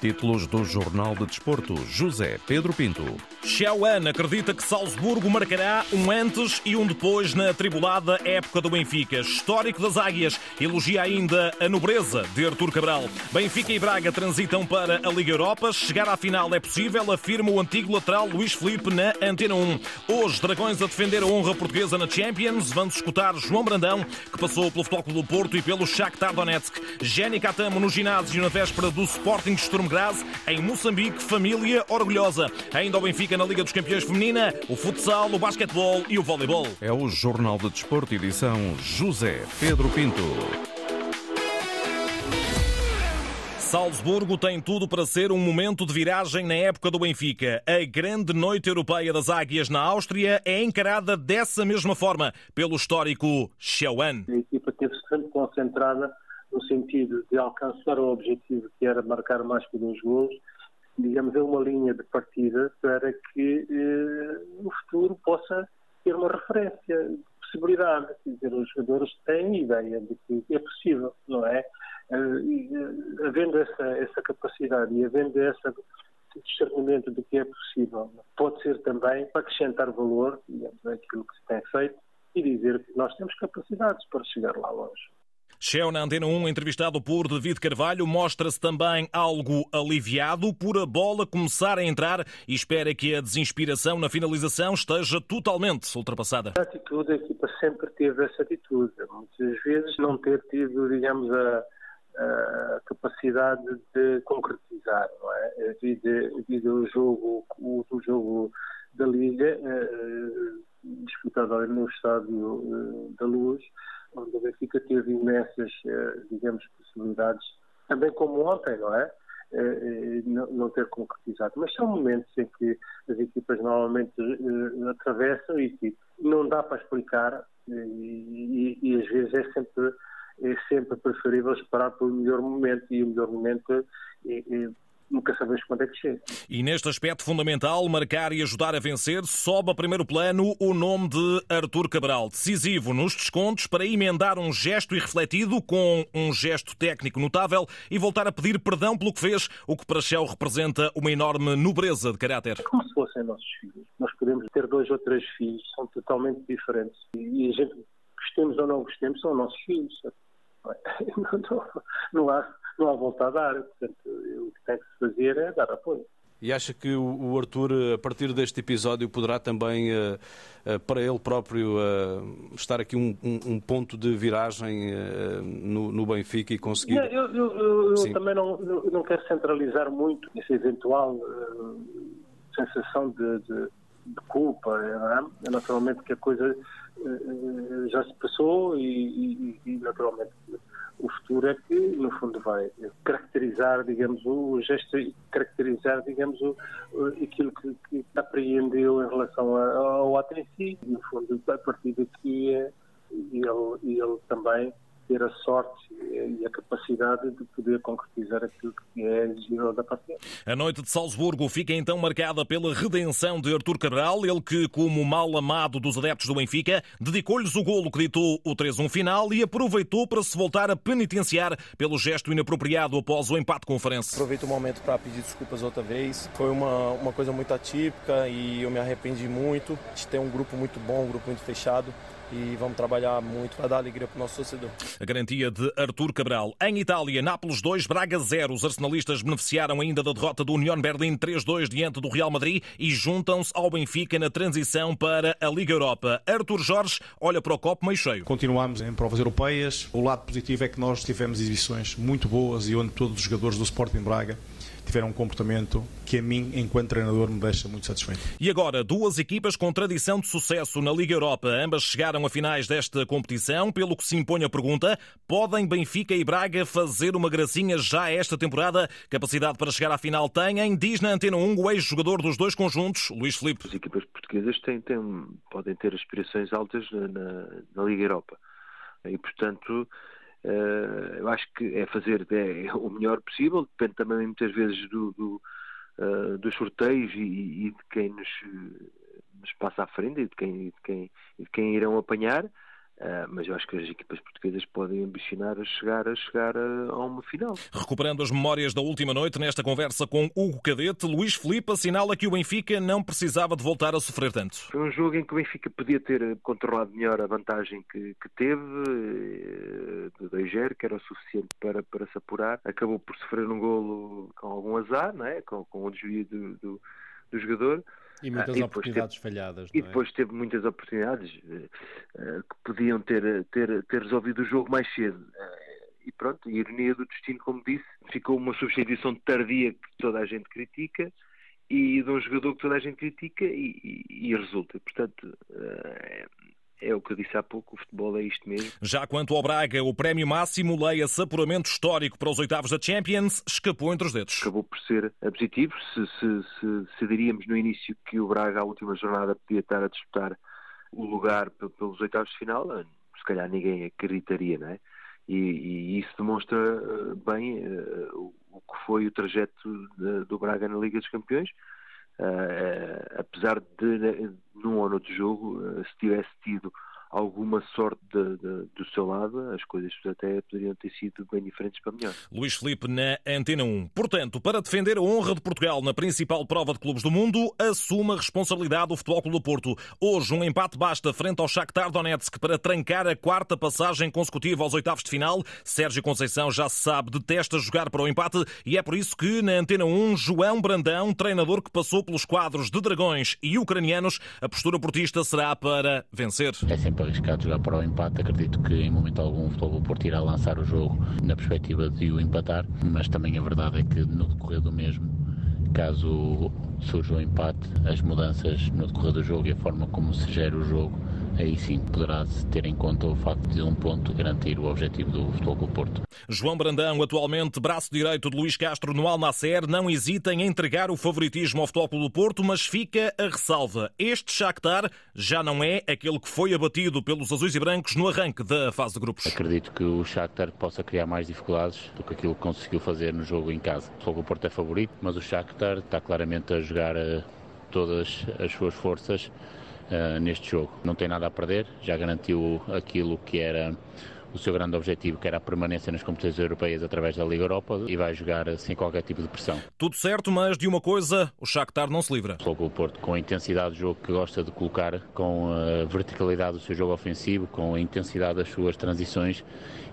Títulos do Jornal de Desporto, José Pedro Pinto. Xiaoan acredita que Salzburgo marcará um antes e um depois na tribulada época do Benfica. Histórico das Águias elogia ainda a nobreza de Artur Cabral. Benfica e Braga transitam para a Liga Europa. Chegar à final é possível, afirma o antigo lateral Luís Felipe na Antena 1. Hoje, Dragões a defender a honra portuguesa na Champions. Vamos escutar João Brandão, que passou pelo Futebol Clube do Porto e pelo Shakhtar Donetsk. Jenny Catamo no ginásio na véspera do Sporting Sturm Graz, em Moçambique, família orgulhosa. Ainda o Benfica na Liga dos Campeões Feminina, o futsal, o basquetebol e o voleibol. É o Jornal de Desporto, edição José Pedro Pinto. Salzburgo tem tudo para ser um momento de viragem na época do Benfica. A grande noite europeia das Águias na Áustria é encarada dessa mesma forma pelo histórico Xiaoan. A equipa teve sempre concentrada no sentido de alcançar o objetivo que era marcar mais que dois gols, digamos, é uma linha de partida para que eh, no futuro possa ter uma referência de possibilidade. Quer dizer, os jogadores têm ideia de que é possível, não é? Eh, e, eh, havendo essa, essa capacidade e havendo esse discernimento de que é possível, pode ser também para acrescentar valor, digamos, àquilo que se tem feito e dizer que nós temos capacidades para chegar lá longe. Shell na Antena 1, entrevistado por David Carvalho, mostra-se também algo aliviado por a bola começar a entrar e espera que a desinspiração na finalização esteja totalmente ultrapassada. A atitude, a equipa sempre teve essa atitude. Muitas vezes não ter tido, digamos, a, a capacidade de concretizar, não é? Devido ao jogo, o, o jogo da Liga, eh, disputado ali no Estádio eh, da Luz, onde o Benfica teve imensas, eh, digamos, possibilidades, também como ontem, não é? Eh, não ter concretizado. Mas são momentos em que as equipas normalmente atravessam e que não dá para explicar e, e, e às vezes é sempre, é sempre preferível esperar pelo melhor momento e o melhor momento é, é, nunca sabemos quando é que chega. E neste aspecto fundamental, marcar e ajudar a vencer, sobe a primeiro plano o nome de Artur Cabral, decisivo nos descontos para emendar um gesto irrefletido com um gesto técnico notável e voltar a pedir perdão pelo que fez, o que para Shell representa uma enorme nobreza de caráter. Como se fossem nossos filhos. Nós podemos ter dois ou três filhos, são totalmente diferentes. E a gente, gostemos ou não gostemos, são nossos filhos. Não, não, não há não há volta a dar. Portanto, o que tem que se fazer é dar apoio. E acha que o Arthur, a partir deste episódio, poderá também, eh, eh, para ele próprio, eh, estar aqui um, um ponto de viragem no, Benfica e conseguir. Eu, eu, eu, eu também não, não quero centralizar muito essa eventual sensação de, de, de culpa. É? é? Naturalmente que a coisa já se passou e, e, e naturalmente o futuro é que, no fundo, vai caracterizar, digamos, o gesto, caracterizar, digamos, o, aquilo que, que apreendeu em relação ao ato em si. No fundo, a partir daqui, é, ele, ele também ter a sorte e a capacidade de poder concretizar aquilo que é exigível da paciência. A noite de Salzburgo fica então marcada pela redenção de Artur Cabral, ele que, como mal amado dos adeptos do Benfica, dedicou-lhes o golo que ditou o 3-1 final e aproveitou para se voltar a penitenciar pelo gesto inapropriado após o empate com o Farense. Aproveito o momento para pedir desculpas outra vez. Foi uma, uma coisa muito atípica e eu me arrependi muito. A gente tem um grupo muito bom, um grupo muito fechado e vamos trabalhar muito para dar alegria para o nosso torcedor. A garantia de Artur Cabral. Em Itália, Nápoles 2, Braga 0. Os arsenalistas beneficiaram ainda da derrota do União Berlim 3-2 diante do Real Madrid e juntam-se ao Benfica na transição para a Liga Europa. Artur Jorge olha para o copo meio cheio. Continuamos em provas europeias. O lado positivo é que nós tivemos exibições muito boas e onde todos os jogadores do Sporting Braga tiveram um comportamento que a mim, enquanto treinador, me deixa muito satisfeito. E agora, duas equipas com tradição de sucesso na Liga Europa. Ambas chegaram a finais desta competição, pelo que se impõe a pergunta: podem Benfica e Braga fazer uma gracinha já esta temporada? Capacidade para chegar à final têm, diz na Antena 1 o ex-jogador dos dois conjuntos, Luís Filipe. As equipas portuguesas têm, têm, podem ter aspirações altas na, na Liga Europa. E, portanto, Uh, eu acho que é fazer é, o melhor possível, depende também muitas vezes do, do uh, dos sorteios e, e, de quem nos, nos, passa à frente e de quem, de quem, de quem irão apanhar. Uh, mas eu acho que as equipas portuguesas podem ambicionar a chegar, a chegar a, a, uma final. Recuperando as memórias da última noite, nesta conversa com Hugo Cadete, Luís Felipe assinala que o Benfica não precisava de voltar a sofrer tanto. Foi um jogo em que o Benfica podia ter controlado melhor a vantagem que, que teve, eh, de 2-0, que era o suficiente para, para se apurar. Acabou por sofrer um golo com algum azar, não é? com, com o desvio do, do, do jogador. E muitas ah, e oportunidades teve, falhadas. E é? depois teve muitas oportunidades uh, que podiam ter, ter, ter resolvido o jogo mais cedo. Uh, e pronto, a ironia do destino, como disse, ficou uma substituição tardia que toda a gente critica e de um jogador que toda a gente critica e, e, e resulta. Portanto, uh, é o que eu disse há pouco, o futebol é isto mesmo. Já quanto ao Braga, o prémio máximo, leia-se apuramento histórico para os oitavos da Champions, escapou entre os dedos. Acabou por ser positivo. Se, se, se, se diríamos no início que o Braga, à última jornada, podia estar a disputar o lugar pelos oitavos de final, se calhar ninguém acreditaria, não é? E, e isso demonstra eh, bem uh, o que foi o trajeto de, do Braga na Liga dos Campeões. Uh, apesar de, num ou noutro jogo, se tivesse tido alguma sorte de, de, do seu lado, as coisas até poderiam ter sido bem diferentes para melhor. Luís Felipe na Antena 1. Portanto, para defender a honra de Portugal na principal prova de clubes do mundo, assume a responsabilidade do Futebol Clube do Porto. Hoje, um empate basta frente ao Shakhtar Donetsk para trancar a quarta passagem consecutiva aos oitavos de final. Sérgio Conceição já se sabe, detesta jogar para o empate e é por isso que na Antena 1, João Brandão, treinador que passou pelos quadros de dragões e ucranianos, a postura portista será para vencer. É sempre arriscado jogar para o empate. Acredito que em momento algum o Futebol Porto irá lançar o jogo na perspectiva de o empatar, mas também a verdade é que no decorrer do mesmo, caso surja o empate, as mudanças no decorrer do jogo e a forma como se gera o jogo aí sim poderá-se ter em conta o facto de um ponto garantir o objetivo do Futebol Clube Porto. João Brandão, atualmente braço direito de Luís Castro no Alnacer, não hesita em entregar o favoritismo ao Futebol Clube Porto, mas fica a ressalva. Este Shakhtar já não é aquele que foi abatido pelos azuis e brancos no arranque da fase de grupos. Acredito que o Shakhtar possa criar mais dificuldades do que aquilo que conseguiu fazer no jogo em casa. O Futebol Clube Porto é favorito, mas o Shakhtar está claramente a jogar eh, todas as suas forças uh, neste jogo. Não tem nada a perder, já garantiu aquilo que era o seu grande objetivo, que era a permanência nas competições europeias através da Liga Europa, e vai jogar sem qualquer tipo de pressão. Tudo certo, mas de uma coisa, o Shakhtar não se livra. Logo o Porto, com a intensidade do jogo que gosta de colocar, com a verticalidade do seu jogo ofensivo, com a intensidade das suas transições,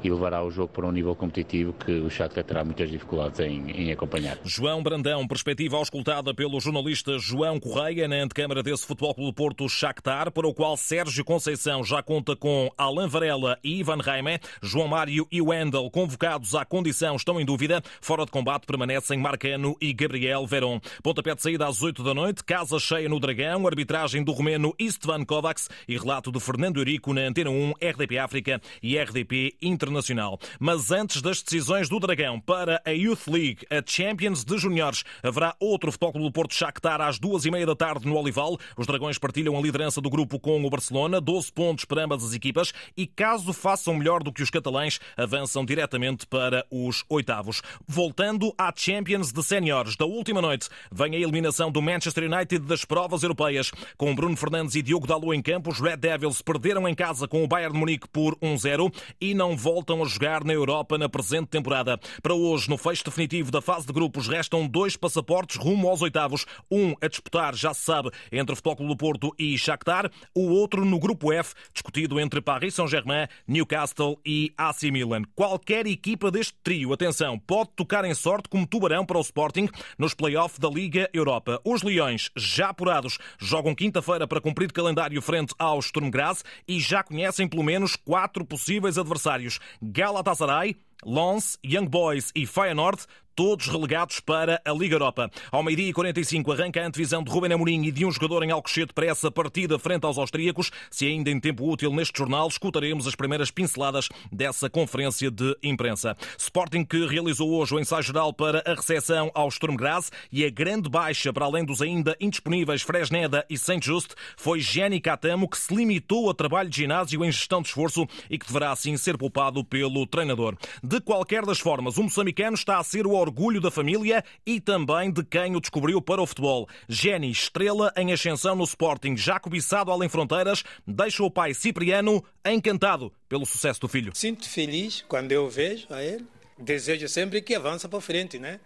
e levará o jogo para um nível competitivo que o Shakhtar terá muitas dificuldades em, em acompanhar. João Brandão, perspectiva auscultada pelo jornalista João Correia na antecâmara desse Futebol Clube Porto Shakhtar, para o qual Sérgio Conceição já conta com Alain Varela e Ivan Raime. João Mário e Wendel, convocados à condição, estão em dúvida. Fora de combate permanecem Marcano e Gabriel Veron. Pontapé de saída às 8 da noite, casa cheia no Dragão, arbitragem do romeno Istvan Kovacs e relato de Fernando Eurico na Antena 1, RDP África e RDP Inter internacional. Mas antes das decisões do Dragão para a Youth League, a Champions de Júniores, haverá outro Futebol do Porto Shakhtar às duas e meia da tarde no Olival. Os Dragões partilham a liderança do grupo com o Barcelona, 12 pontos para ambas as equipas e caso façam melhor do que os catalães, avançam diretamente para os oitavos. Voltando à Champions de Séniores, da última noite, vem a eliminação do Manchester United das provas europeias. Com Bruno Fernandes e Diogo Dalot em campo, os Red Devils perderam em casa com o Bayern de Munique por 1-0 e não voltam voltam a jogar na Europa na presente temporada. Para hoje, no fecho definitivo da fase de grupos, restam dois passaportes rumo aos oitavos. Um a disputar, já se sabe, entre Futebol Clube do Porto e Shakhtar. O outro no grupo F, discutido entre Paris Saint-Germain, Newcastle e AC Milan. Qualquer equipa deste trio, atenção, pode tocar em sorte como tubarão para o Sporting nos play-off da Liga Europa. Os Leões, já apurados, jogam quinta-feira para cumprir calendário frente ao Sturm Graz e já conhecem pelo menos quatro possíveis adversários. Galatasaray, Lens, Young Boys e Feyenoord todos relegados para a Liga Europa. Ao meio-dia e 45 arranca a antevisão de Ruben Amorim e de um jogador em Alcochete para essa partida frente aos austríacos. Se ainda em tempo útil neste jornal, escutaremos as primeiras pinceladas dessa conferência de imprensa. Sporting que realizou hoje o ensaio geral para a recepção ao Sturm Graz e a grande baixa para além dos ainda indisponíveis Fresneda e Saint Just foi Jenny Catamo que se limitou a trabalho de ginásio em gestão de esforço e que deverá assim ser poupado pelo treinador. De qualquer das formas, o moçambicano está a ser o orgulho da família e também de quem o descobriu para o futebol. Jenny, estrela em ascensão no Sporting, já cobiçado além fronteiras, deixa o pai Cipriano encantado pelo sucesso do filho. Sinto feliz quando eu vejo a ele. Desejo sempre que avance para frente, né?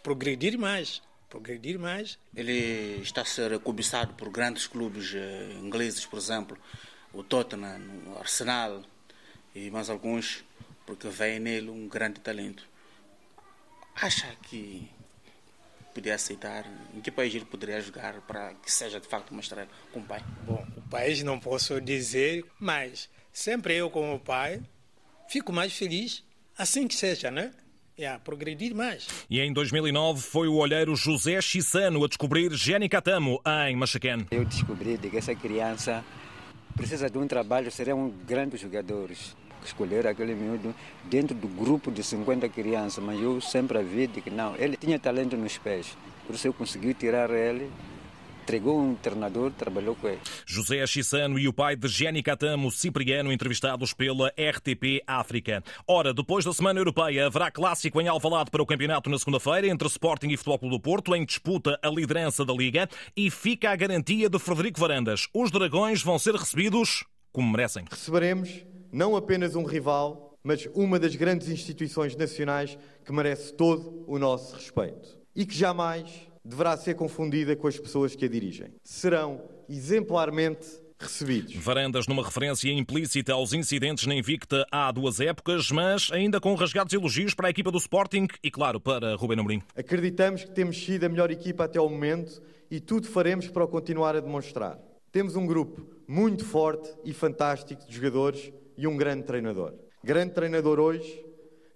Progredir mais progredir mais. Ele está a ser cobiçado por grandes clubes eh, ingleses, por exemplo, o Tottenham, o Arsenal e mais alguns, porque vem nele um grande talento. Acha que poderia aceitar? Em que país ele poderia jogar para que seja de facto uma estrela com o pai? Bom, o país não posso dizer, mas sempre eu como pai fico mais feliz assim que seja, né? yeah, progredir mais. E em 2009 foi o olheiro José Chissano a descobrir Jenny Catamo em Machaquén. Eu descobri que essa criança precisa de um trabalho, serão grandes jogadores. Escolher aquele miúdo dentro do grupo de 50 crianças, mas eu sempre vi que não, ele tinha talento nos pés, por isso eu consegui tirar ele entregou um treinador, trabalhou com ele. José Chissano e o pai de Jenny Catamo Cipriano, entrevistados pela RTP África. Ora, depois da Semana Europeia, haverá clássico em Alvalade para o campeonato na segunda-feira entre Sporting e Futebol Clube do Porto, em disputa a liderança da Liga, e fica a garantia de Frederico Varandas. Os dragões vão ser recebidos como merecem. Receberemos não apenas um rival, mas uma das grandes instituições nacionais que merece todo o nosso respeito e que jamais deverá ser confundida com as pessoas que a dirigem. Serão exemplarmente recebidos. Varandas numa referência implícita aos incidentes na Invicta há duas épocas, mas ainda com rasgados elogios para a equipa do Sporting e, claro, para Rubén Amorim. Acreditamos que temos sido a melhor equipa até ao momento e tudo faremos para o continuar a demonstrar. Temos um grupo muito forte e fantástico de jogadores e um grande treinador. Grande treinador hoje,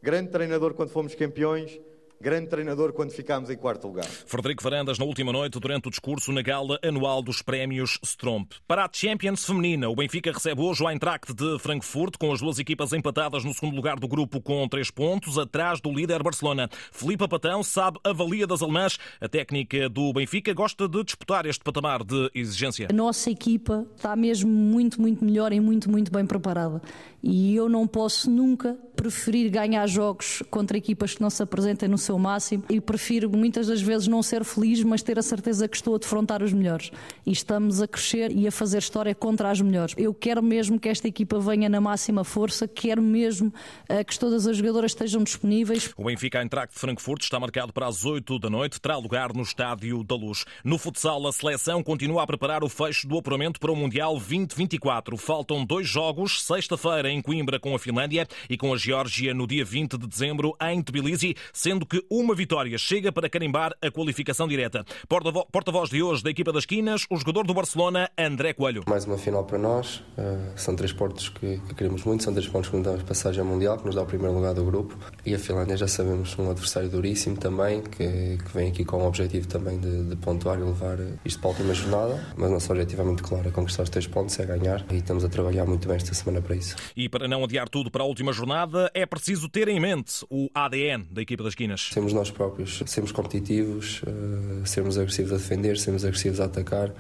grande treinador quando fomos campeões grande treinador quando ficámos em quarto lugar. Frederico Varandas, na última noite, durante o discurso na gala anual dos prémios Stromp. Para a Champions Feminina, o Benfica recebe hoje o Eintracht de Frankfurt, com as duas equipas empatadas no segundo lugar do grupo com três pontos, atrás do líder Barcelona. Filipe Patão sabe a valia das alemãs. A técnica do Benfica gosta de disputar este patamar de exigência. A nossa equipa está mesmo muito, muito melhor e muito, muito bem preparada. E eu não posso nunca preferir ganhar jogos contra equipas que não se apresentem no seu máximo e prefiro muitas das vezes não ser feliz, mas ter a certeza que estou a defrontar os melhores. E estamos a crescer e a fazer história contra as melhores. Eu quero mesmo que esta equipa venha na máxima força, quero mesmo uh, que todas as jogadoras estejam disponíveis. O Benfica Eintracht de Frankfurt está marcado para as 8 da noite, terá lugar no Estádio da Luz. No futsal, a seleção continua a preparar o fecho do apuramento para o Mundial 2024. Faltam dois jogos, sexta-feira em Coimbra com a Finlândia e com a Geórgia no dia 20 de dezembro em Tbilisi, sendo que uma vitória chega para carimbar a qualificação direta. Porta-voz de hoje da equipa das Quinas, o jogador do Barcelona, André Coelho. Mais uma final para nós. Uh, são três pontos que, que, queremos muito, são três pontos que nos dão passagem ao Mundial, que nos dá o primeiro lugar do grupo. E a Finlândia já sabemos um adversário duríssimo também, que, que vem aqui com o objetivo também de, de pontuar e levar isto para a última jornada. Mas o nosso objetivo é muito claro, é conquistar os três pontos, é ganhar. E estamos a trabalhar muito bem esta semana para isso. E para não adiar tudo para a última jornada, é preciso ter em mente o ADN da equipa das Quinas. Sermos nós próprios, sermos competitivos, uh, sermos agressivos a defender, sermos agressivos a atacar.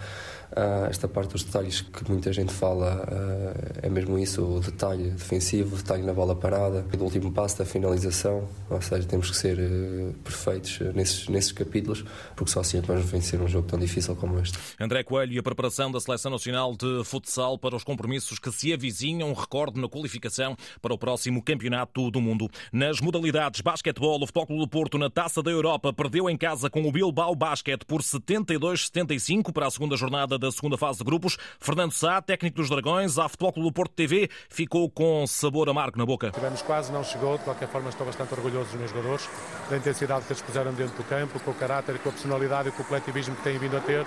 Uh, esta parte dos detalhes que muita gente fala uh, é mesmo isso: o detalhe defensivo, o detalhe na bola parada, do último passo da finalização. Ou seja, temos que ser uh, perfeitos nesses, nesses capítulos, porque só assim é que vamos vencer um jogo tão difícil como este. André Coelho e a preparação da Seleção Nacional de Futsal para os compromissos que se avizinham, recorde na qualificação para o próximo Campeonato do Mundo. Nas modalidades basquetebol, o Futebol do Porto na Taça da Europa perdeu em casa com o Bilbao Basket por 72-75 para a segunda jornada da segunda fase de grupos. Fernando Sá, técnico dos Dragões, à Futebol Clube do Porto TV, ficou com sabor amargo na boca. Tivemos quase, não chegou. De qualquer forma, estou bastante orgulhoso dos meus jogadores, da intensidade que eles puseram dentro do campo, com o caráter, com a personalidade e com o coletivismo que têm vindo a ter.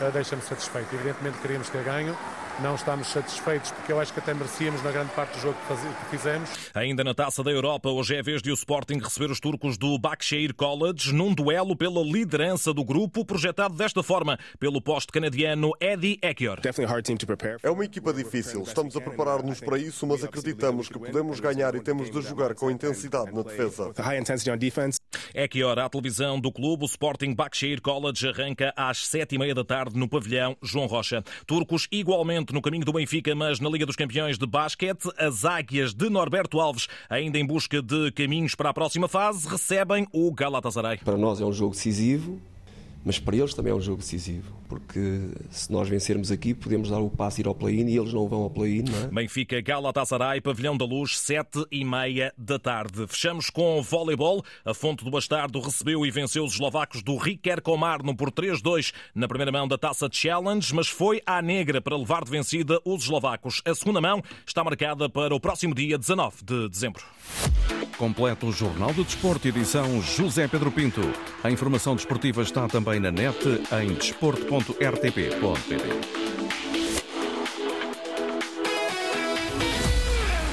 Eh, deixa-me satisfeito. Evidentemente, queríamos ter ganho não estamos satisfeitos porque eu acho que até merecíamos na grande parte do jogo que fizemos. Ainda na Taça da Europa, hoje é a vez de o Sporting receber os turcos do Bakshir College num duelo pela liderança do grupo, projetado desta forma pelo poste canadiano Eddie Ekior. É uma equipa difícil, estamos a preparar-nos para isso, mas acreditamos que podemos ganhar e temos de jogar com intensidade na defesa. Ekior, à televisão do clube, o Sporting Bakshir College arranca às sete e meia da tarde no pavilhão João Rocha. Turcos igualmente no caminho do Benfica, mas na Liga dos Campeões de Basquete, as Águias de Norberto Alves, ainda em busca de caminhos para a próxima fase, recebem o Galatasaray. Para nós é um jogo decisivo, mas para eles também é um jogo decisivo, porque se nós vencermos aqui, podemos dar o passo ir ao play-in e eles não vão ao play-in, não é? Benfica, Galatasaray, Pavilhão da Luz, sete e meia da tarde. Fechamos com voleibol. A Fonte do Bastardo recebeu e venceu os eslovacos do Riker Komarno por 3-2 na primeira mão da Taça Challenge, mas foi à negra para levar de vencida os eslovacos. A segunda mão está marcada para o próximo dia 19 de dezembro. Completo o Jornal do Desporto, edição José Pedro Pinto. A informação desportiva está também na net em desporto.rtp.pt.